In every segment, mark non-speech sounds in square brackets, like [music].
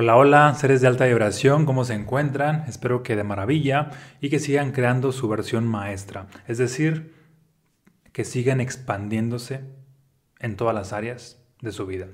Hola, hola, seres de alta vibración, ¿cómo se encuentran? Espero que de maravilla y que sigan creando su versión maestra, es decir, que sigan expandiéndose en todas las áreas de su vida.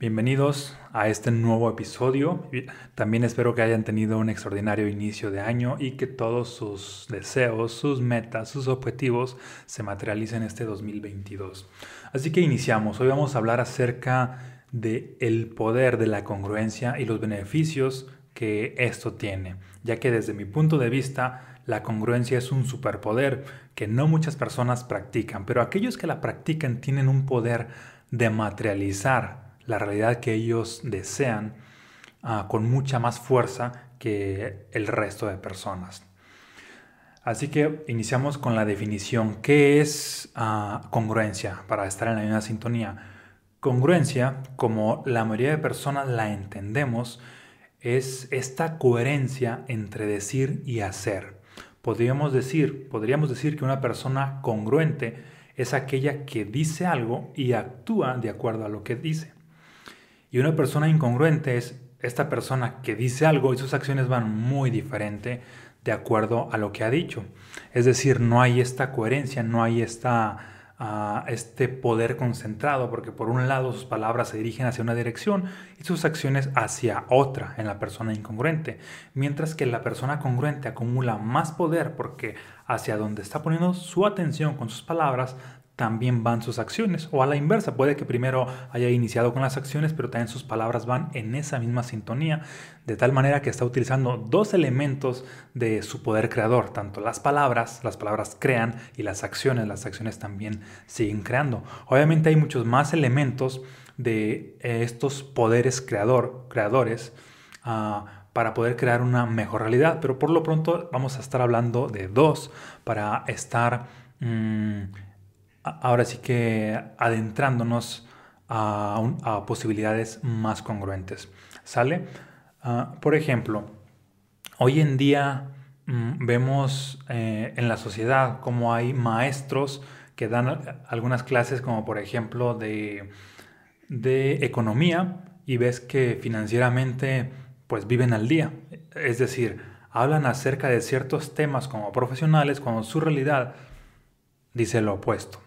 Bienvenidos a este nuevo episodio. También espero que hayan tenido un extraordinario inicio de año y que todos sus deseos, sus metas, sus objetivos se materialicen este 2022. Así que iniciamos. Hoy vamos a hablar acerca de el poder de la congruencia y los beneficios que esto tiene, ya que desde mi punto de vista la congruencia es un superpoder que no muchas personas practican, pero aquellos que la practican tienen un poder de materializar la realidad que ellos desean uh, con mucha más fuerza que el resto de personas. Así que iniciamos con la definición. ¿Qué es uh, congruencia? Para estar en la misma sintonía. Congruencia, como la mayoría de personas la entendemos, es esta coherencia entre decir y hacer. Podríamos decir, podríamos decir que una persona congruente es aquella que dice algo y actúa de acuerdo a lo que dice. Y una persona incongruente es esta persona que dice algo y sus acciones van muy diferente de acuerdo a lo que ha dicho. Es decir, no hay esta coherencia, no hay esta a este poder concentrado, porque por un lado sus palabras se dirigen hacia una dirección y sus acciones hacia otra en la persona incongruente, mientras que la persona congruente acumula más poder porque hacia donde está poniendo su atención con sus palabras también van sus acciones. O a la inversa, puede que primero haya iniciado con las acciones, pero también sus palabras van en esa misma sintonía, de tal manera que está utilizando dos elementos de su poder creador, tanto las palabras, las palabras crean, y las acciones, las acciones también siguen creando. Obviamente hay muchos más elementos de eh, estos poderes creador, creadores. Uh, para poder crear una mejor realidad, pero por lo pronto vamos a estar hablando de dos para estar mmm, ahora sí que adentrándonos a, posibilidades más congruentes. ¿Sale? Ah, por ejemplo, hoy en día mm, vemos eh, en la sociedad como hay maestros que dan algunas clases como por ejemplo de, de economía y ves que financieramente pues viven al día. Es decir, hablan acerca de ciertos temas como profesionales cuando su realidad dice lo opuesto.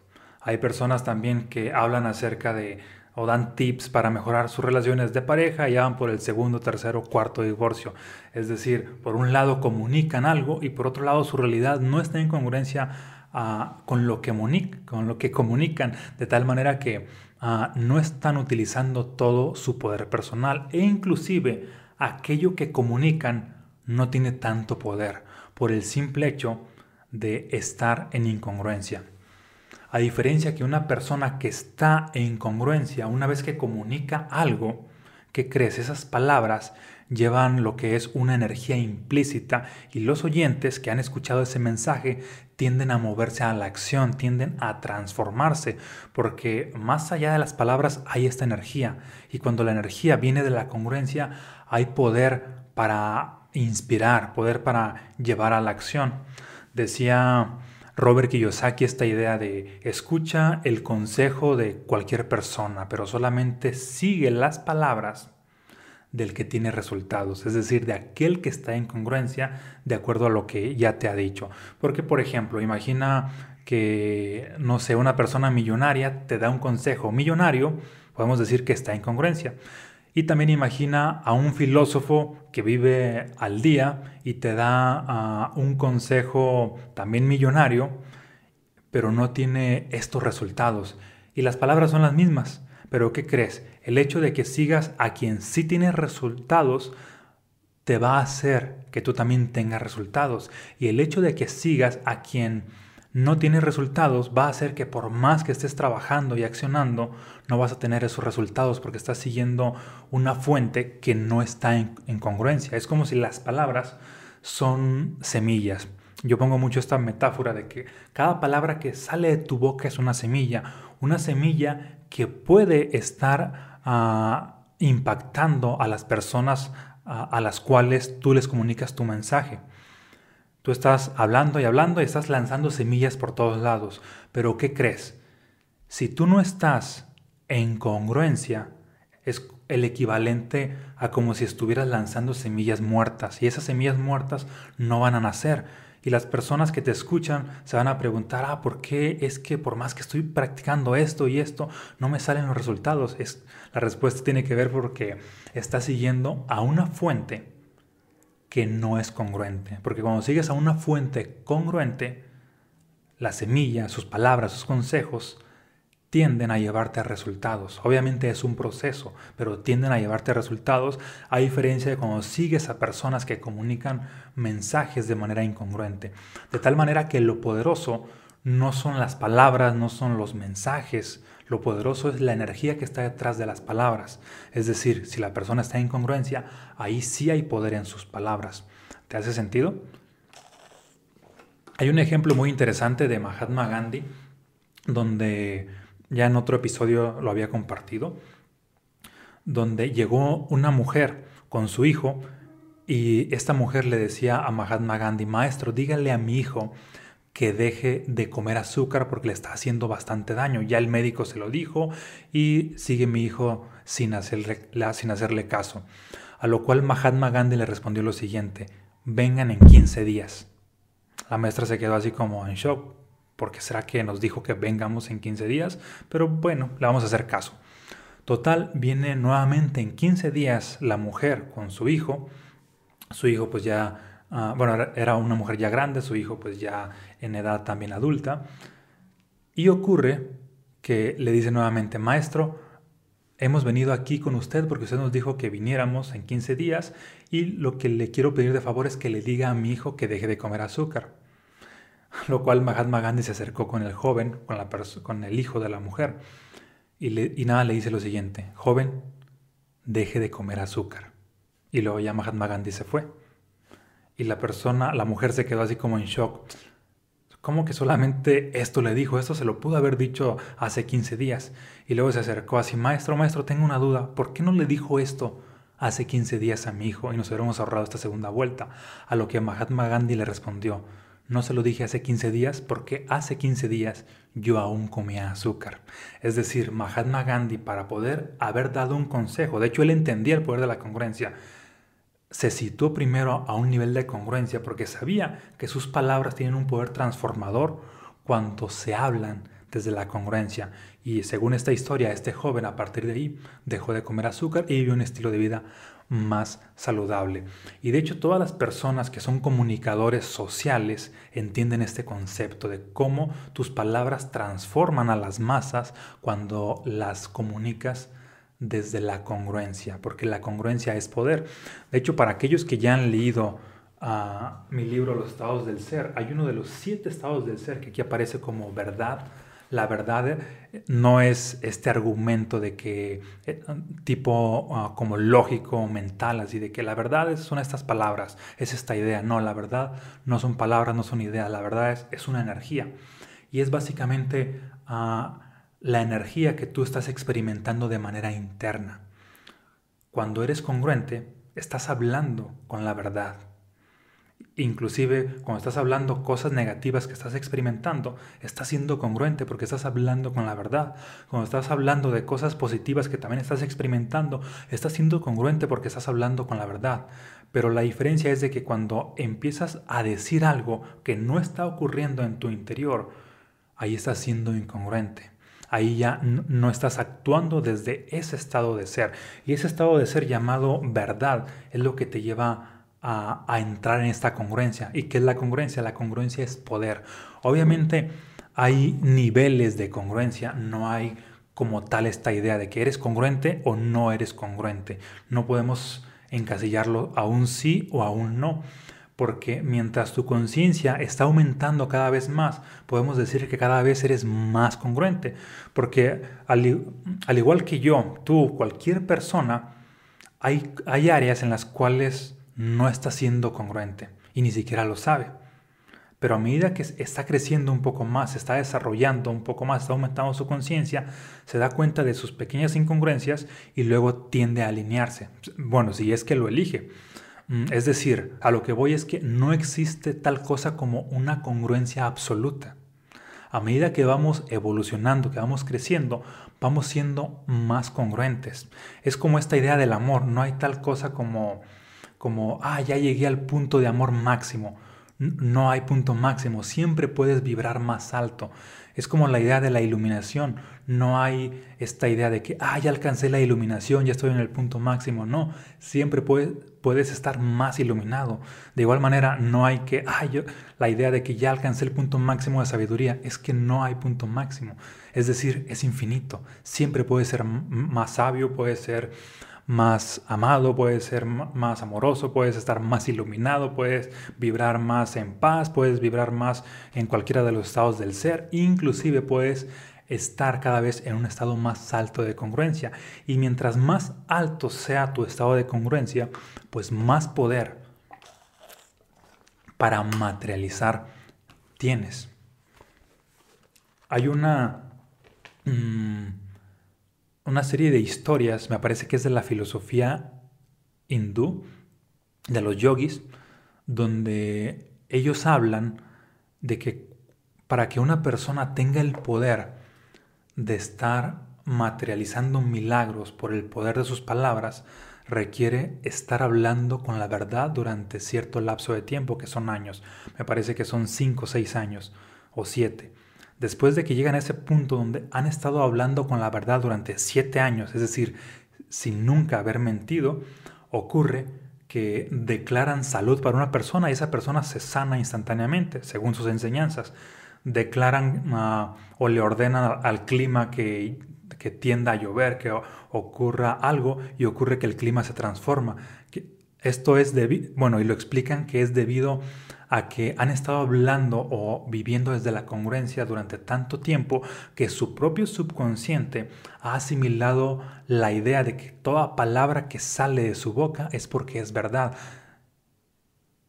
Hay personas también que hablan acerca de o dan tips para mejorar sus relaciones de pareja y van por el segundo, tercero, cuarto divorcio. Es decir, por un lado comunican algo y por otro lado su realidad no está en congruencia uh, con, lo que comunican, de tal manera que uh, no están utilizando todo su poder personal e inclusive aquello que comunican no tiene tanto poder por el simple hecho de estar en incongruencia. A diferencia que una persona que está en congruencia, una vez que comunica algo, que crees? Esas palabras llevan lo que es una energía implícita y los oyentes que han escuchado ese mensaje tienden a moverse a la acción, tienden a transformarse, porque más allá de las palabras hay esta energía y cuando la energía viene de la congruencia hay poder para inspirar, poder para llevar a la acción. Decía Robert Kiyosaki esta idea de escucha el consejo de cualquier persona, pero solamente sigue las palabras del que tiene resultados, es decir, de aquel que está en congruencia de acuerdo a lo que ya te ha dicho. Porque, por ejemplo, imagina que, no sé, una persona millonaria te da un consejo millonario, podemos decir que está en congruencia. Y también imagina a un filósofo que vive al día y te da uh, un consejo también millonario, pero no tiene estos resultados. Y las palabras son las mismas. Pero ¿qué crees? El hecho de que sigas a quien sí tiene resultados te va a hacer que tú también tengas resultados. Y el hecho de que sigas a quien no tienes resultados, va a hacer que por más que estés trabajando y accionando, no vas a tener esos resultados porque estás siguiendo una fuente que no está en, congruencia. Es como si las palabras son semillas. Yo pongo mucho esta metáfora de que cada palabra que sale de tu boca es una semilla, una semilla que puede estar ah, impactando a las personas ah, a las cuales tú les comunicas tu mensaje. Tú estás hablando y hablando y estás lanzando semillas por todos lados. Pero ¿qué crees? Si tú no estás en congruencia, es el equivalente a como si estuvieras lanzando semillas muertas y esas semillas muertas no van a nacer. Y las personas que te escuchan se van a preguntar, ah, ¿por qué es que por más que estoy practicando esto y esto, no me salen los resultados? Es, la respuesta tiene que ver porque estás siguiendo a una fuente que no es congruente. Porque cuando sigues a una fuente congruente, la semilla, sus palabras, sus consejos, tienden a llevarte a resultados. Obviamente es un proceso, pero tienden a llevarte a resultados a diferencia de cuando sigues a personas que comunican mensajes de manera incongruente. De tal manera que lo poderoso no son las palabras, no son los mensajes, lo poderoso es la energía que está detrás de las palabras. Es decir, si la persona está en incongruencia, ahí sí hay poder en sus palabras. ¿Te hace sentido? Hay un ejemplo muy interesante de Mahatma Gandhi, donde ya en otro episodio lo había compartido, donde llegó una mujer con su hijo y esta mujer le decía a Mahatma Gandhi, maestro, dígale a mi hijo que deje de comer azúcar porque le está haciendo bastante daño. Ya el médico se lo dijo y sigue mi hijo sin hacerle, sin hacerle caso. A lo cual Mahatma Gandhi le respondió lo siguiente, vengan en 15 días. La maestra se quedó así como en shock, porque será que nos dijo que vengamos en 15 días, pero bueno, le vamos a hacer caso. Total, viene nuevamente en 15 días la mujer con su hijo. Su hijo pues ya, ah, bueno, era una mujer ya grande, su hijo pues ya en edad también adulta. Y ocurre que le dice nuevamente, maestro, hemos venido aquí con usted porque usted nos dijo que viniéramos en 15 días y lo que le quiero pedir de favor es que le diga a mi hijo que deje de comer azúcar. [laughs] Lo cual Mahatma Gandhi se acercó con el joven, con, la con el hijo de la mujer, y, y nada le dice lo siguiente, joven, deje de comer azúcar. Y luego ya Mahatma Gandhi se fue. Y la persona, la mujer se quedó así como en shock. ¿Cómo que solamente esto le dijo? Esto se lo pudo haber dicho hace 15 días. Y luego se acercó así, maestro, maestro, tengo una duda. ¿Por qué no le dijo esto hace 15 días a mi hijo y nos hubiéramos ahorrado esta segunda vuelta? A lo que Mahatma Gandhi le respondió, no se lo dije hace 15 días porque hace 15 días yo aún comía azúcar. Es decir, Mahatma Gandhi para poder haber dado un consejo, de hecho él entendía el poder de la congruencia, se situó primero a un nivel de congruencia porque sabía que sus palabras tienen un poder transformador cuando se hablan desde la congruencia. Y según esta historia, este joven a partir de ahí dejó de comer azúcar y vivió un estilo de vida más saludable. Y de hecho todas las personas que son comunicadores sociales entienden este concepto de cómo tus palabras transforman a las masas cuando las comunicas desde la congruencia, porque la congruencia es poder. De hecho, para aquellos que ya han leído ah, mi libro Los estados del ser, hay uno de los siete estados del ser que aquí aparece como verdad, la verdad eh, no es este argumento de que eh, tipo ah, como lógico, mental, así de que la verdad son estas palabras, es esta idea. No, la verdad no son palabras, no son ideas, la verdad es, es una energía. Y es básicamente ah, la energía que tú estás experimentando de manera interna. Cuando eres congruente, estás hablando con la verdad. Inclusive cuando estás hablando cosas negativas que estás experimentando, estás siendo congruente porque estás hablando con la verdad. Cuando estás hablando de cosas positivas que también estás experimentando, estás siendo congruente porque estás hablando con la verdad. Pero la diferencia es de que cuando empiezas a decir algo que no está ocurriendo en tu interior, ahí estás siendo incongruente. Ahí ya no estás actuando desde ese estado de ser. Y ese estado de ser llamado verdad es lo que te lleva a, entrar en esta congruencia. ¿Y qué es la congruencia? La congruencia es poder. Obviamente hay niveles de congruencia, no hay como tal esta idea de que eres congruente o no eres congruente. No podemos encasillarlo a un sí o a un no, porque mientras tu conciencia está aumentando cada vez más, podemos decir que cada vez eres más congruente, porque al, al igual que yo, tú, cualquier persona, hay, áreas en las cuales no está siendo congruente y ni siquiera lo sabe. Pero a medida que está creciendo un poco más, está desarrollando un poco más, está aumentando su conciencia, se da cuenta de sus pequeñas incongruencias y luego tiende a alinearse. Bueno, si es que lo elige. Mm, es decir, a lo que voy es que no existe tal cosa como una congruencia absoluta. A medida que vamos evolucionando, que vamos creciendo, vamos siendo más congruentes. Es como esta idea del amor, no hay tal cosa como, como, ah, ya llegué al punto de amor máximo. No hay punto máximo, siempre puedes vibrar más alto. Es como la idea de la iluminación. No hay esta idea de que, ah, ya alcancé la iluminación, ya estoy en el punto máximo. No, siempre puedes, puedes estar más iluminado. De igual manera, no hay que, ah, la idea de que ya alcancé el punto máximo de sabiduría. Es que no hay punto máximo. Es decir, es infinito. Siempre puedes ser más sabio, puedes ser más amado, puedes ser más amoroso, puedes estar más iluminado, puedes vibrar más en paz, puedes vibrar más en cualquiera de los estados del ser, inclusive puedes estar cada vez en un estado más alto de congruencia. Y mientras más alto sea tu estado de congruencia, pues más poder para materializar tienes. Hay una... Mm, una serie de historias, me parece que es de la filosofía hindú, de los yogis, donde ellos hablan de que para que una persona tenga el poder de estar materializando milagros por el poder de sus palabras, requiere estar hablando con la verdad durante cierto lapso de tiempo, que son años. Me parece que son cinco o seis años o siete después de que llegan a ese punto donde han estado hablando con la verdad durante siete años, es decir, sin nunca haber mentido, ocurre que declaran salud para una persona y esa persona se sana instantáneamente, según sus enseñanzas. Declaran ah, o le ordenan al clima que, que tienda a llover, que ocurra algo y ocurre que el clima se transforma. Esto es debido, bueno, y lo explican que es debido a que han estado hablando o viviendo desde la congruencia durante tanto tiempo que su propio subconsciente ha asimilado la idea de que toda palabra que sale de su boca es porque es verdad.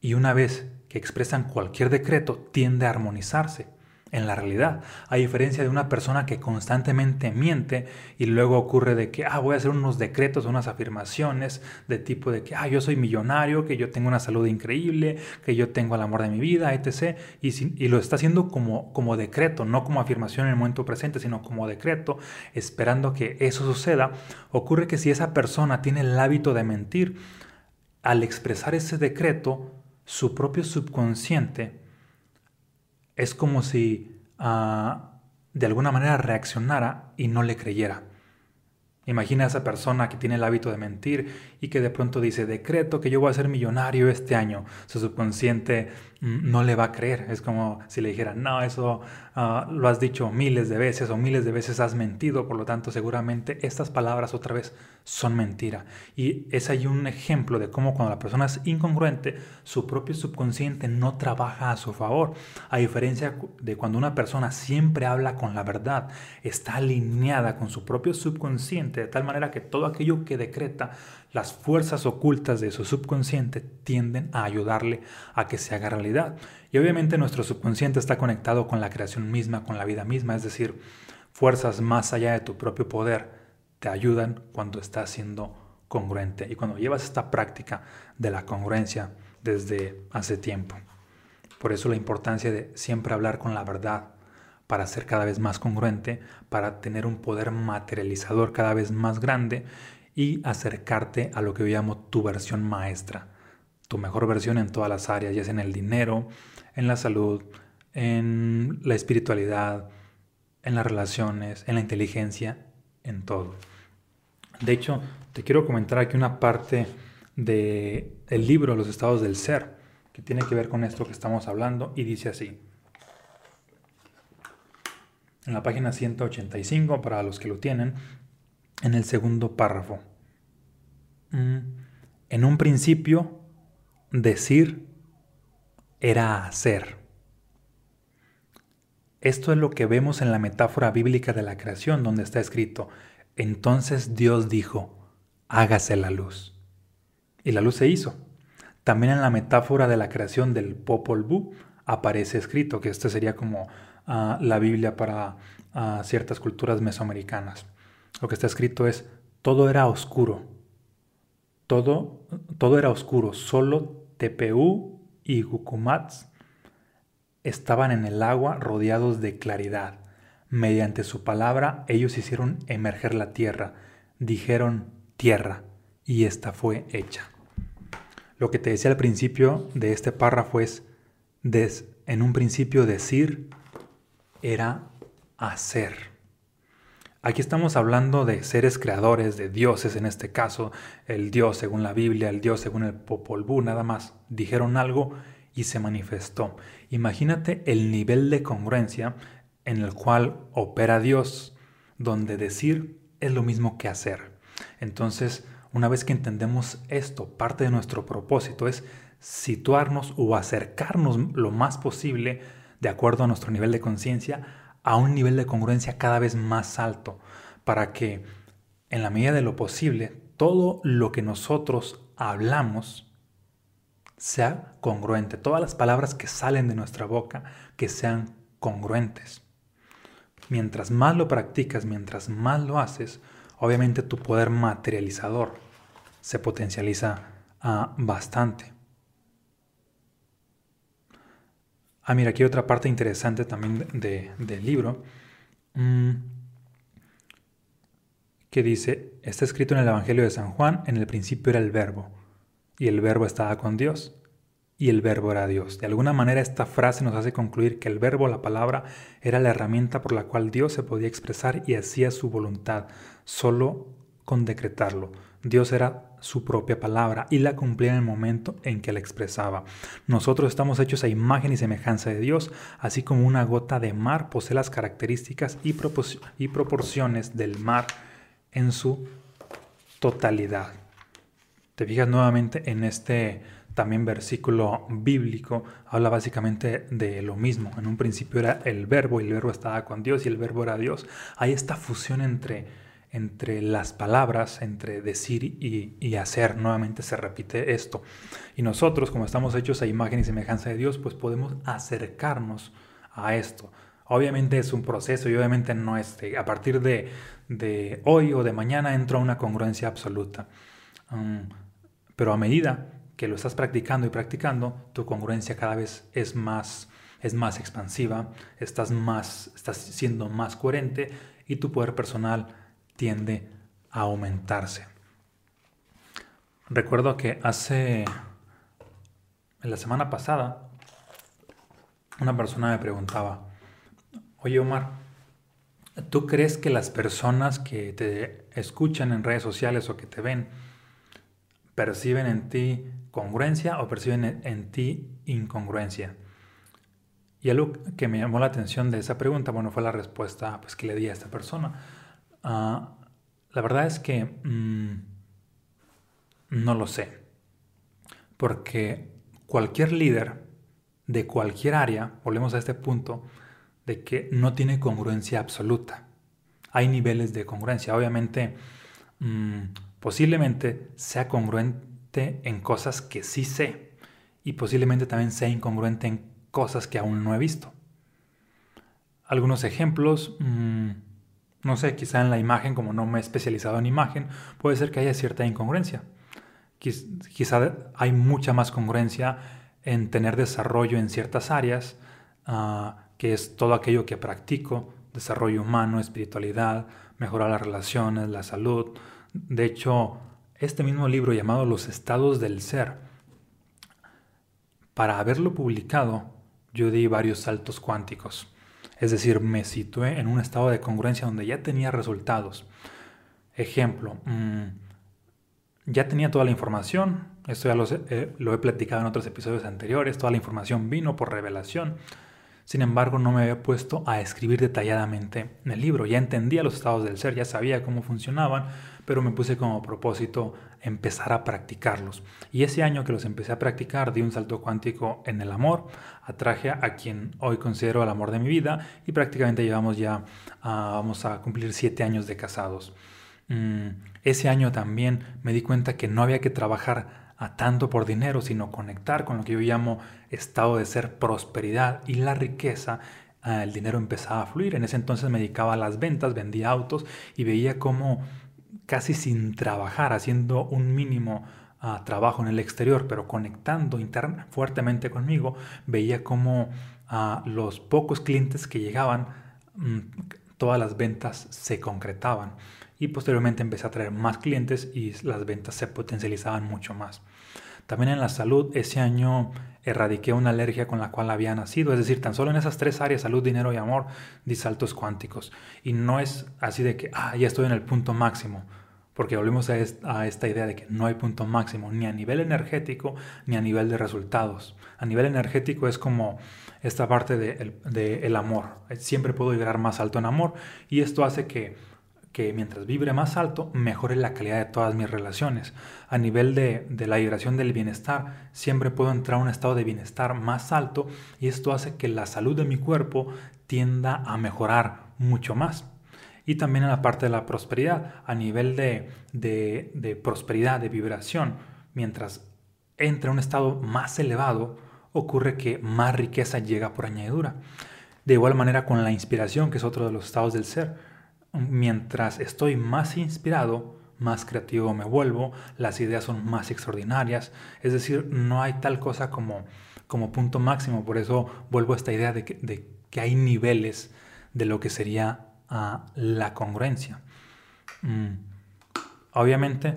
Y una vez que expresan cualquier decreto tiende a armonizarse en la realidad. A diferencia de una persona que constantemente miente y luego ocurre de que, ah, voy a hacer unos decretos, unas afirmaciones de tipo de que, ah, yo soy millonario, que yo tengo una salud increíble, que yo tengo el amor de mi vida, etc. Y, y lo está haciendo como, como decreto, no como afirmación en el momento presente, sino como decreto, esperando que eso suceda. Ocurre que si esa persona tiene el hábito de mentir, al expresar ese decreto, su propio subconsciente, es como si ah, de alguna manera reaccionara y no le creyera. Imagina a esa persona que tiene el hábito de mentir y que de pronto dice, decreto que yo voy a ser millonario este año. Su subconsciente mm, no le va a creer. Es como si le dijera, no, eso ah, lo has dicho miles de veces o miles de veces has mentido, por lo tanto seguramente estas palabras otra vez son mentira. Y es ahí un ejemplo de cómo cuando la persona es incongruente, su propio subconsciente no trabaja a su favor. A diferencia de cuando una persona siempre habla con la verdad, está alineada con su propio subconsciente, de tal manera que todo aquello que decreta, las fuerzas ocultas de su subconsciente tienden a ayudarle a que se haga realidad. Y obviamente nuestro subconsciente está conectado con la creación misma, con la vida misma, es decir, fuerzas más allá de tu propio poder te ayudan cuando estás siendo congruente y cuando llevas esta práctica de la congruencia desde hace tiempo. Por eso la importancia de siempre hablar con la verdad para ser cada vez más congruente, para tener un poder materializador cada vez más grande y acercarte a lo que yo llamo tu versión maestra, tu mejor versión en todas las áreas, ya sea en el dinero, en la salud, en la espiritualidad, en las relaciones, en la inteligencia, en todo. De hecho, te quiero comentar aquí una parte del el libro Los estados del ser, que tiene que ver con esto que estamos hablando, y dice así. En la página 185, para los que lo tienen, en el segundo párrafo. Mm, en un principio, decir era hacer. Esto es lo que vemos en la metáfora bíblica de la creación, donde está escrito, entonces Dios dijo, hágase la luz. Y la luz se hizo. También en la metáfora de la creación del Popol Vuh aparece escrito, que esto sería como ah, la Biblia para ah, ciertas culturas mesoamericanas. Lo que está escrito es, todo era oscuro. Todo, todo era oscuro, solo TPU y Gukumats estaban en el agua rodeados de claridad. Mediante su palabra ellos hicieron emerger la tierra. Dijeron tierra y esta fue hecha. Lo que te decía al principio de este párrafo es, en un principio decir era hacer. Aquí estamos hablando de seres creadores, de dioses en este caso, el dios según la Biblia, el dios según el Popol Vuh, nada más. Dijeron algo y se manifestó. Imagínate el nivel de congruencia en el cual opera Dios, donde decir es lo mismo que hacer. Entonces, una vez que entendemos esto, parte de nuestro propósito es situarnos o acercarnos lo más posible, de acuerdo a nuestro nivel de conciencia, a un nivel de congruencia cada vez más alto, para que en la medida de lo posible todo lo que nosotros hablamos sea congruente, todas las palabras que salen de nuestra boca que sean congruentes. Mientras más lo practicas, mientras más lo haces, obviamente tu poder materializador se potencializa ah, bastante. Ah, mira, aquí hay otra parte interesante también del libro. Mm, que dice, está escrito en el Evangelio de San Juan, en el principio era el verbo, y el verbo estaba con Dios, y el verbo era Dios. De alguna manera esta frase nos hace concluir que el verbo, la palabra, era la herramienta por la cual Dios se podía expresar y hacía su voluntad, solo con decretarlo. Dios era su propia palabra y la cumplía en el momento en que la expresaba. Nosotros estamos hechos a imagen y semejanza de Dios, así como una gota de mar posee las características y, proporciones del mar en su totalidad. Te fijas nuevamente en este también versículo bíblico, habla básicamente de lo mismo. En un principio era el verbo y el verbo estaba con Dios y el verbo era Dios. Hay esta fusión entre entre las palabras, entre decir y, hacer. Nuevamente se repite esto. Y nosotros, como estamos hechos a imagen y semejanza de Dios, pues podemos acercarnos a esto. Obviamente es un proceso y obviamente no es a partir de, hoy o de mañana entro a una congruencia absoluta. Um, pero a medida que lo estás practicando y practicando, tu congruencia cada vez es más, es más expansiva, estás, más, estás siendo más coherente y tu poder personal tiende a aumentarse. Recuerdo que hace, la semana pasada, una persona me preguntaba, oye Omar, ¿tú crees que las personas que te escuchan en redes sociales o que te ven perciben en ti congruencia o perciben en ti incongruencia? Y algo que me llamó la atención de esa pregunta, bueno, fue la respuesta pues, que le di a esta persona. Ah, la verdad es que mm, no lo sé. Porque cualquier líder de cualquier área, volvemos a este punto, de que no tiene congruencia absoluta. Hay niveles de congruencia. Obviamente, mm, posiblemente sea congruente en cosas que sí sé y posiblemente también sea incongruente en cosas que aún no he visto. Algunos ejemplos, mm, no sé, quizá en la imagen, como no me he especializado en imagen, puede ser que haya cierta incongruencia. Quizá hay mucha más congruencia en tener desarrollo en ciertas áreas, ah, que es todo aquello que practico, desarrollo humano, espiritualidad, mejorar las relaciones, la salud. De hecho, este mismo libro llamado Los estados del ser, para haberlo publicado, yo di varios saltos cuánticos. Es decir, me situé en un estado de congruencia donde ya tenía resultados. Ejemplo, mm, ya tenía toda la información, esto ya eh, lo, he platicado en otros episodios anteriores, toda la información vino por revelación. Sin embargo, no me había puesto a escribir detalladamente en el libro. Ya entendía los estados del ser, ya sabía cómo funcionaban, pero me puse como propósito empezar a practicarlos. Y ese año que los empecé a practicar, di un salto cuántico en el amor, atraje a quien hoy considero el amor de mi vida y prácticamente llevamos ya, vamos a cumplir siete años de casados. Mm, ese año también me di cuenta que no había que trabajar a tanto por dinero, sino conectar con lo que yo llamo estado de ser prosperidad y la riqueza ah, el dinero empezaba a fluir. En ese entonces me dedicaba a las ventas, vendía autos y veía cómo casi sin trabajar, haciendo un mínimo ah, trabajo en el exterior, pero conectando fuertemente conmigo, veía como ah, los pocos clientes que llegaban, mm, todas las ventas se concretaban. Y posteriormente empecé a traer más clientes y las ventas se potencializaban mucho más. También en la salud, ese año erradiqué una alergia con la cual había nacido. Es decir, tan solo en esas tres áreas, salud, dinero y amor, di saltos cuánticos. Y no es así de que, ah, ya estoy en el punto máximo. Porque volvemos a, esta idea de que no hay punto máximo, ni a nivel energético, ni a nivel de resultados. A nivel energético es como esta parte del de, el amor. Siempre puedo vibrar más alto en amor y esto hace que que mientras vibre más alto, mejore la calidad de todas mis relaciones. A nivel de, la vibración del bienestar, siempre puedo entrar a un estado de bienestar más alto y esto hace que la salud de mi cuerpo tienda a mejorar mucho más. Y también en la parte de la prosperidad, a nivel de, de prosperidad, de vibración, mientras entra a un estado más elevado, ocurre que más riqueza llega por añadidura. De igual manera con la inspiración, que es otro de los estados del ser mientras estoy más inspirado, más creativo me vuelvo, las ideas son más extraordinarias, es decir, no hay tal cosa como, como punto máximo, por eso vuelvo a esta idea de que, hay niveles de lo que sería ah, la congruencia. Mm. Obviamente,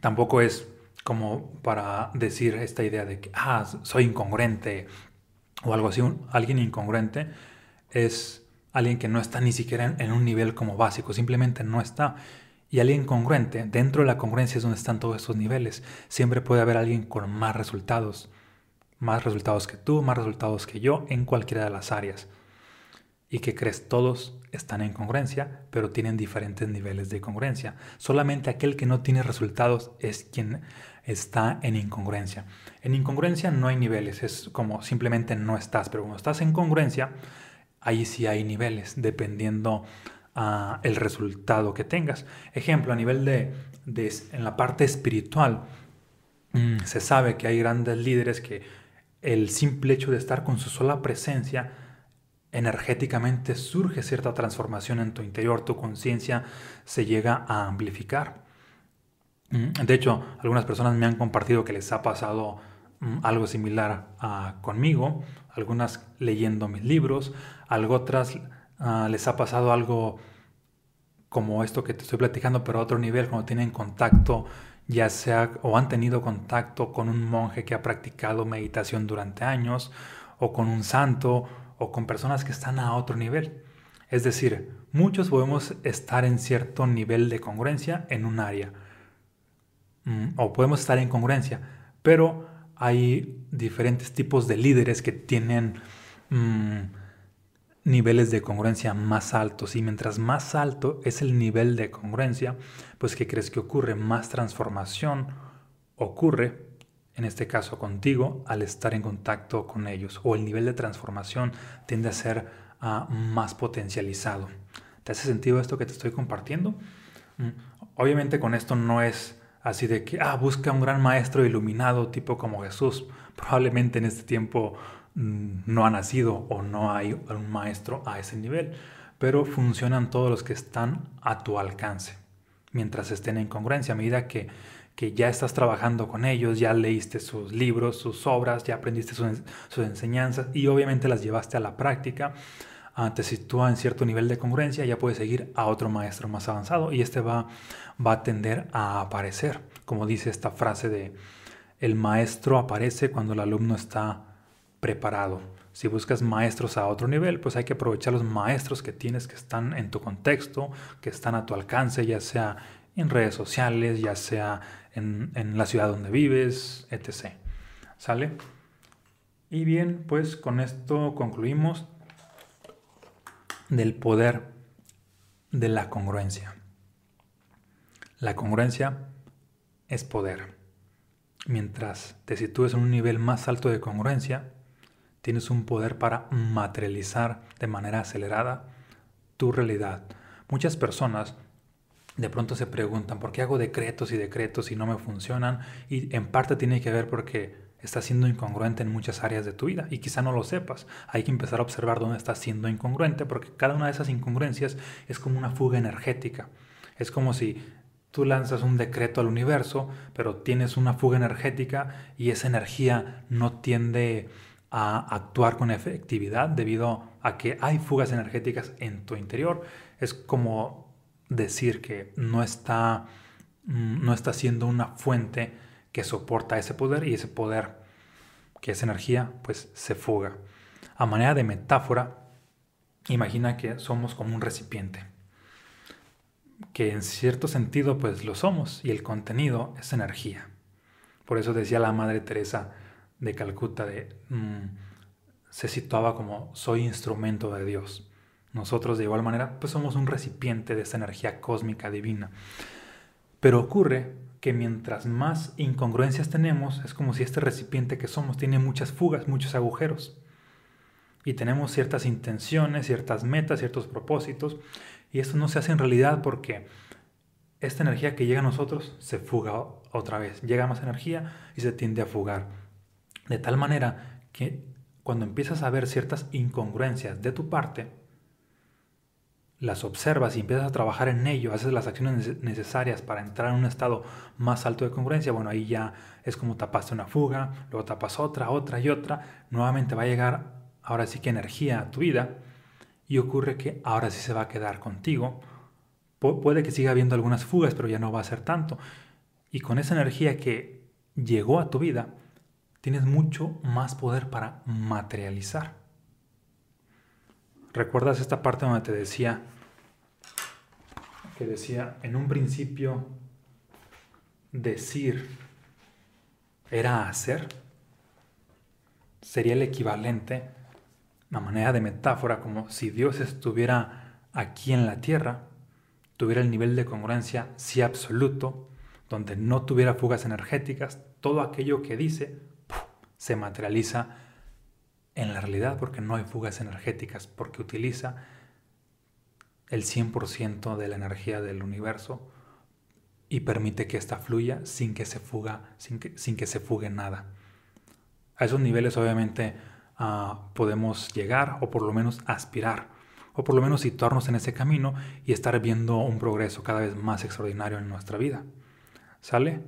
tampoco es como para decir esta idea de que, ah, soy incongruente o algo así, alguien incongruente es alguien que no está ni siquiera en, un nivel como básico, simplemente no está. Y alguien congruente, dentro de la congruencia es donde están todos estos niveles. Siempre puede haber alguien con más resultados, más resultados que tú, más resultados que yo en cualquiera de las áreas. Y que crees todos están en congruencia, pero tienen diferentes niveles de congruencia. Solamente aquel que no tiene resultados es quien está en incongruencia. En incongruencia no hay niveles, es como simplemente no estás, pero cuando estás en congruencia, ahí sí hay niveles, dependiendo uh, el resultado que tengas. Ejemplo, a nivel de, en la parte espiritual, mm, se sabe que hay grandes líderes que el simple hecho de estar con su sola presencia, energéticamente surge cierta transformación en tu interior, tu conciencia se llega a amplificar. Mm, de hecho, algunas personas me han compartido que les ha pasado algo similar a, conmigo, algunas leyendo mis libros, algo otras ah, les ha pasado algo como esto que te estoy platicando, pero a otro nivel, cuando tienen contacto, ya sea o han tenido contacto con un monje que ha practicado meditación durante años, o con un santo, o con personas que están a otro nivel. Es decir, muchos podemos estar en cierto nivel de congruencia en un área, mm, o podemos estar en congruencia, pero hay diferentes tipos de líderes que tienen mm, niveles de congruencia más altos y mientras más alto es el nivel de congruencia, pues ¿qué crees que ocurre? Más transformación ocurre, en este caso contigo, al estar en contacto con ellos o el nivel de transformación tiende a ser ah, más potencializado. ¿Te hace sentido esto que te estoy compartiendo? Mm, obviamente con esto no es así de que, ah, busca un gran maestro iluminado tipo como Jesús. Probablemente en este tiempo mm, no ha nacido o no hay un maestro a ese nivel, pero funcionan todos los que están a tu alcance. Mientras estén en congruencia, a medida que, que ya estás trabajando con ellos, ya leíste sus libros, sus obras, ya aprendiste sus, sus enseñanzas y obviamente las llevaste a la práctica, te sitúa en cierto nivel de congruencia, ya puedes seguir a otro maestro más avanzado y este va, va a tender a aparecer. Como dice esta frase de, el maestro aparece cuando el alumno está preparado. Si buscas maestros a otro nivel, pues hay que aprovechar los maestros que tienes que están en tu contexto, que están a tu alcance, ya sea en redes sociales, ya sea en, en la ciudad donde vives, etc. ¿Sale? Y bien, pues con esto concluimos del poder de la congruencia. La congruencia es poder. Mientras te sitúes en un nivel más alto de congruencia, tienes un poder para materializar de manera acelerada tu realidad. Muchas personas de pronto se preguntan, ¿por qué hago decretos y decretos y no me funcionan? Y en parte tiene que ver porque estás siendo incongruente en muchas áreas de tu vida y quizá no lo sepas. Hay que empezar a observar dónde estás siendo incongruente porque cada una de esas incongruencias es como una fuga energética. Es como si Tú lanzas un decreto al universo, pero tienes una fuga energética y esa energía no tiende a actuar con efectividad debido a que hay fugas energéticas en tu interior. Es como decir que no está, mm, no está siendo una fuente que soporta ese poder y ese poder, que es energía, pues se fuga. A manera de metáfora, imagina que somos como un recipiente que en cierto sentido pues lo somos y el contenido es energía. Por eso decía la Madre Teresa de Calcuta mm, se situaba como soy instrumento de Dios. Nosotros de igual manera pues somos un recipiente de esa energía cósmica divina. Pero ocurre que mientras más incongruencias tenemos, es como si este recipiente que somos tiene muchas fugas, muchos agujeros. Y tenemos ciertas intenciones, ciertas metas, ciertos propósitos, y esto no se hace en realidad porque esta energía que llega a nosotros se fuga otra vez. Llega más energía y se tiende a fugar. De tal manera que cuando empiezas a ver ciertas incongruencias de tu parte, las observas y empiezas a trabajar en ello, haces las acciones necesarias para entrar en un estado más alto de congruencia, bueno, ahí ya es como tapaste una fuga, luego tapas otra, otra y otra, nuevamente va a llegar ahora sí que energía a tu vida y ocurre que ahora sí se va a quedar contigo. puede que siga habiendo algunas fugas, pero ya no va a ser tanto. Y con esa energía que llegó a tu vida, tienes mucho más poder para materializar. ¿Recuerdas esta parte donde te decía que decía en un principio decir era hacer? Sería el equivalente una manera de metáfora, como si Dios estuviera aquí en la tierra, tuviera el nivel de congruencia sí absoluto, donde no tuviera fugas energéticas, todo aquello que dice se materializa en la realidad porque no hay fugas energéticas, porque utiliza el 100% de la energía del universo y permite que ésta fluya sin que se fuga, sin que, sin que se fugue nada. A esos niveles obviamente podemos llegar o por lo menos aspirar o por lo menos situarnos en ese camino y estar viendo un progreso cada vez más extraordinario en nuestra vida. ¿Sale?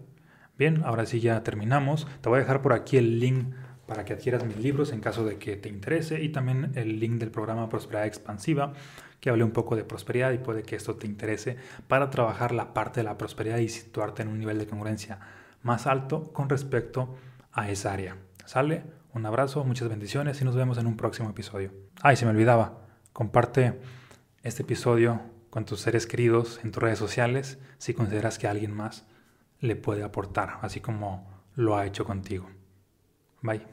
Bien, ahora sí ya terminamos. Te voy a dejar por aquí el link para que adquieras mis libros en caso de que te interese y también el link del programa Prosperidad Expansiva que hable un poco de prosperidad y puede que esto te interese para trabajar la parte de la prosperidad y situarte en un nivel de congruencia más alto con respecto a esa área. ¿Sale? Un abrazo, muchas bendiciones y nos vemos en un próximo episodio. Ay, se me olvidaba, comparte este episodio con tus seres queridos en tus redes sociales si consideras que alguien más le puede aportar, así como lo ha hecho contigo. Bye.